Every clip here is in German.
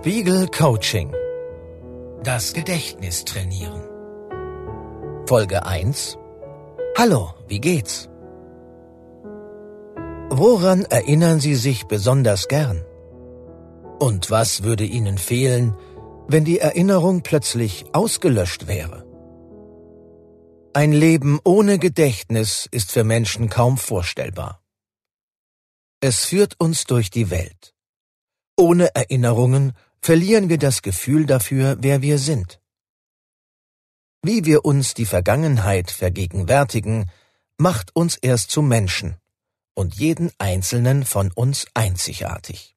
Spiegel Coaching. Das Gedächtnis trainieren. Folge 1. Hallo, wie geht's? Woran erinnern Sie sich besonders gern? Und was würde Ihnen fehlen, wenn die Erinnerung plötzlich ausgelöscht wäre? Ein Leben ohne Gedächtnis ist für Menschen kaum vorstellbar. Es führt uns durch die Welt. Ohne Erinnerungen verlieren wir das Gefühl dafür, wer wir sind. Wie wir uns die Vergangenheit vergegenwärtigen, macht uns erst zu Menschen und jeden einzelnen von uns einzigartig.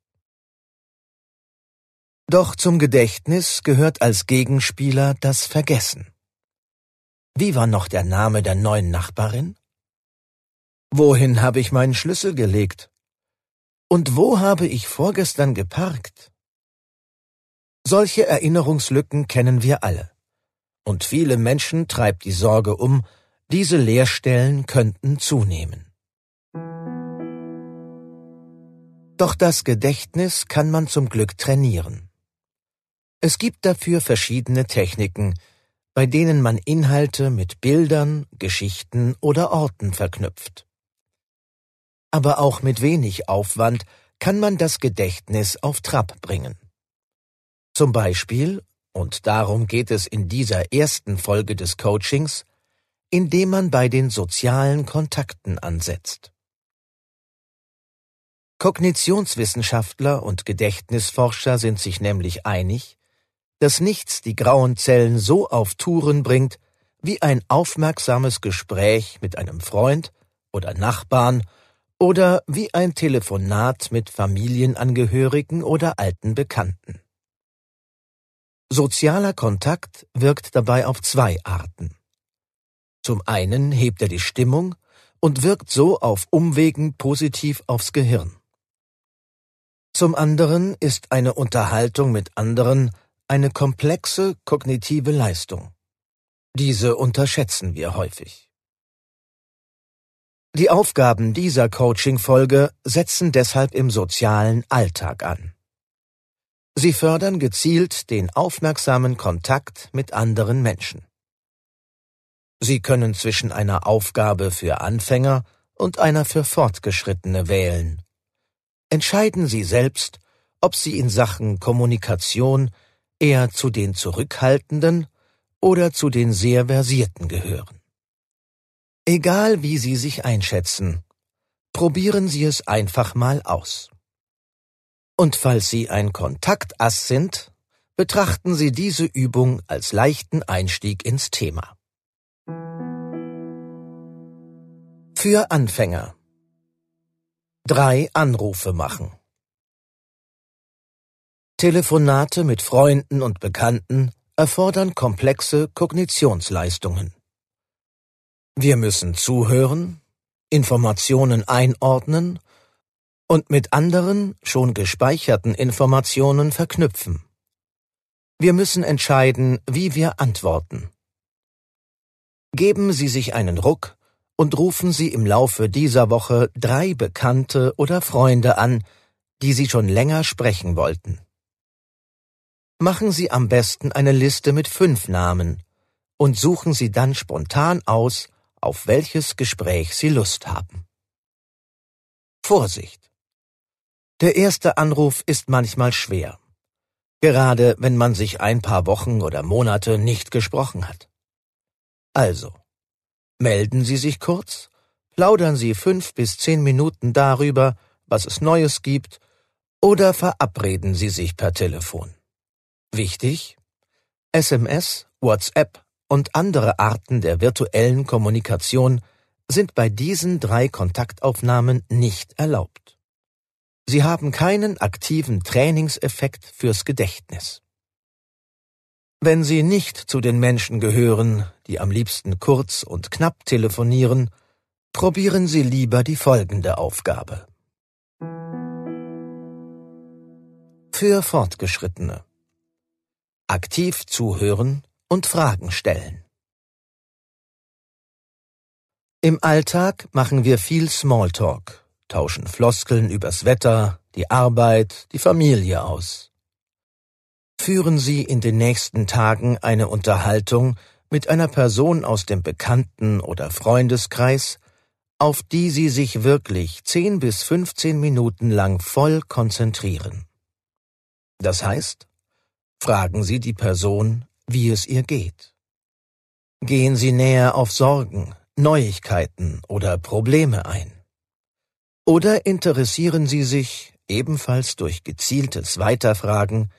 Doch zum Gedächtnis gehört als Gegenspieler das Vergessen. Wie war noch der Name der neuen Nachbarin? Wohin habe ich meinen Schlüssel gelegt? Und wo habe ich vorgestern geparkt? Solche Erinnerungslücken kennen wir alle. Und viele Menschen treibt die Sorge um, diese Leerstellen könnten zunehmen. Doch das Gedächtnis kann man zum Glück trainieren. Es gibt dafür verschiedene Techniken, bei denen man Inhalte mit Bildern, Geschichten oder Orten verknüpft. Aber auch mit wenig Aufwand kann man das Gedächtnis auf Trab bringen. Zum Beispiel, und darum geht es in dieser ersten Folge des Coachings, indem man bei den sozialen Kontakten ansetzt. Kognitionswissenschaftler und Gedächtnisforscher sind sich nämlich einig, dass nichts die grauen Zellen so auf Touren bringt, wie ein aufmerksames Gespräch mit einem Freund oder Nachbarn oder wie ein Telefonat mit Familienangehörigen oder alten Bekannten. Sozialer Kontakt wirkt dabei auf zwei Arten. Zum einen hebt er die Stimmung und wirkt so auf Umwegen positiv aufs Gehirn. Zum anderen ist eine Unterhaltung mit anderen eine komplexe kognitive Leistung. Diese unterschätzen wir häufig. Die Aufgaben dieser Coaching-Folge setzen deshalb im sozialen Alltag an. Sie fördern gezielt den aufmerksamen Kontakt mit anderen Menschen. Sie können zwischen einer Aufgabe für Anfänger und einer für Fortgeschrittene wählen. Entscheiden Sie selbst, ob Sie in Sachen Kommunikation eher zu den Zurückhaltenden oder zu den sehr Versierten gehören. Egal wie Sie sich einschätzen, probieren Sie es einfach mal aus. Und falls Sie ein Kontaktass sind, betrachten Sie diese Übung als leichten Einstieg ins Thema. Für Anfänger. Drei Anrufe machen. Telefonate mit Freunden und Bekannten erfordern komplexe Kognitionsleistungen. Wir müssen zuhören, Informationen einordnen und mit anderen, schon gespeicherten Informationen verknüpfen. Wir müssen entscheiden, wie wir antworten. Geben Sie sich einen Ruck und rufen Sie im Laufe dieser Woche drei Bekannte oder Freunde an, die Sie schon länger sprechen wollten. Machen Sie am besten eine Liste mit fünf Namen und suchen Sie dann spontan aus, auf welches Gespräch Sie Lust haben. Vorsicht! Der erste Anruf ist manchmal schwer, gerade wenn man sich ein paar Wochen oder Monate nicht gesprochen hat. Also, melden Sie sich kurz, plaudern Sie fünf bis zehn Minuten darüber, was es Neues gibt, oder verabreden Sie sich per Telefon. Wichtig, SMS, WhatsApp und andere Arten der virtuellen Kommunikation sind bei diesen drei Kontaktaufnahmen nicht erlaubt. Sie haben keinen aktiven Trainingseffekt fürs Gedächtnis. Wenn Sie nicht zu den Menschen gehören, die am liebsten kurz und knapp telefonieren, probieren Sie lieber die folgende Aufgabe. Für Fortgeschrittene. Aktiv zuhören und Fragen stellen. Im Alltag machen wir viel Smalltalk, tauschen Floskeln übers Wetter, die Arbeit, die Familie aus. Führen Sie in den nächsten Tagen eine Unterhaltung mit einer Person aus dem Bekannten- oder Freundeskreis, auf die Sie sich wirklich 10 bis 15 Minuten lang voll konzentrieren. Das heißt, fragen Sie die Person, wie es ihr geht. Gehen Sie näher auf Sorgen, Neuigkeiten oder Probleme ein. Oder interessieren Sie sich, ebenfalls durch gezieltes Weiterfragen,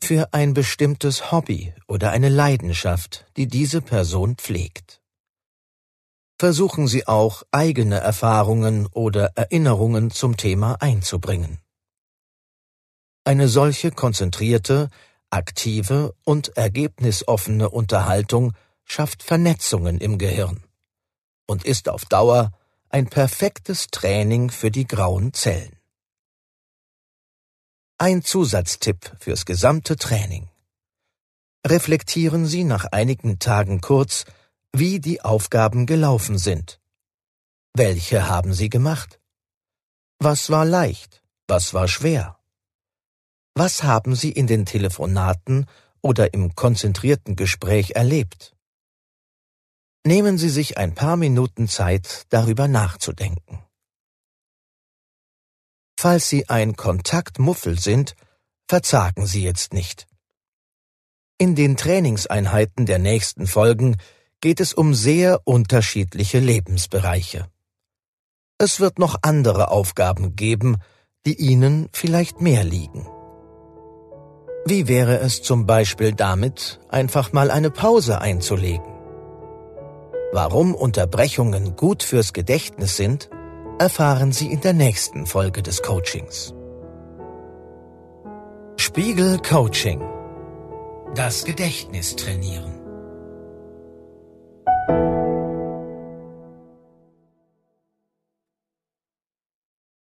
für ein bestimmtes Hobby oder eine Leidenschaft, die diese Person pflegt. Versuchen Sie auch eigene Erfahrungen oder Erinnerungen zum Thema einzubringen. Eine solche konzentrierte, aktive und ergebnisoffene Unterhaltung schafft Vernetzungen im Gehirn und ist auf Dauer ein perfektes Training für die grauen Zellen. Ein Zusatztipp fürs gesamte Training. Reflektieren Sie nach einigen Tagen kurz, wie die Aufgaben gelaufen sind. Welche haben Sie gemacht? Was war leicht? Was war schwer? Was haben Sie in den Telefonaten oder im konzentrierten Gespräch erlebt? Nehmen Sie sich ein paar Minuten Zeit, darüber nachzudenken. Falls Sie ein Kontaktmuffel sind, verzagen Sie jetzt nicht. In den Trainingseinheiten der nächsten Folgen geht es um sehr unterschiedliche Lebensbereiche. Es wird noch andere Aufgaben geben, die Ihnen vielleicht mehr liegen. Wie wäre es zum Beispiel damit, einfach mal eine Pause einzulegen? Warum Unterbrechungen gut fürs Gedächtnis sind, erfahren Sie in der nächsten Folge des Coachings. Spiegel Coaching. Das Gedächtnis trainieren.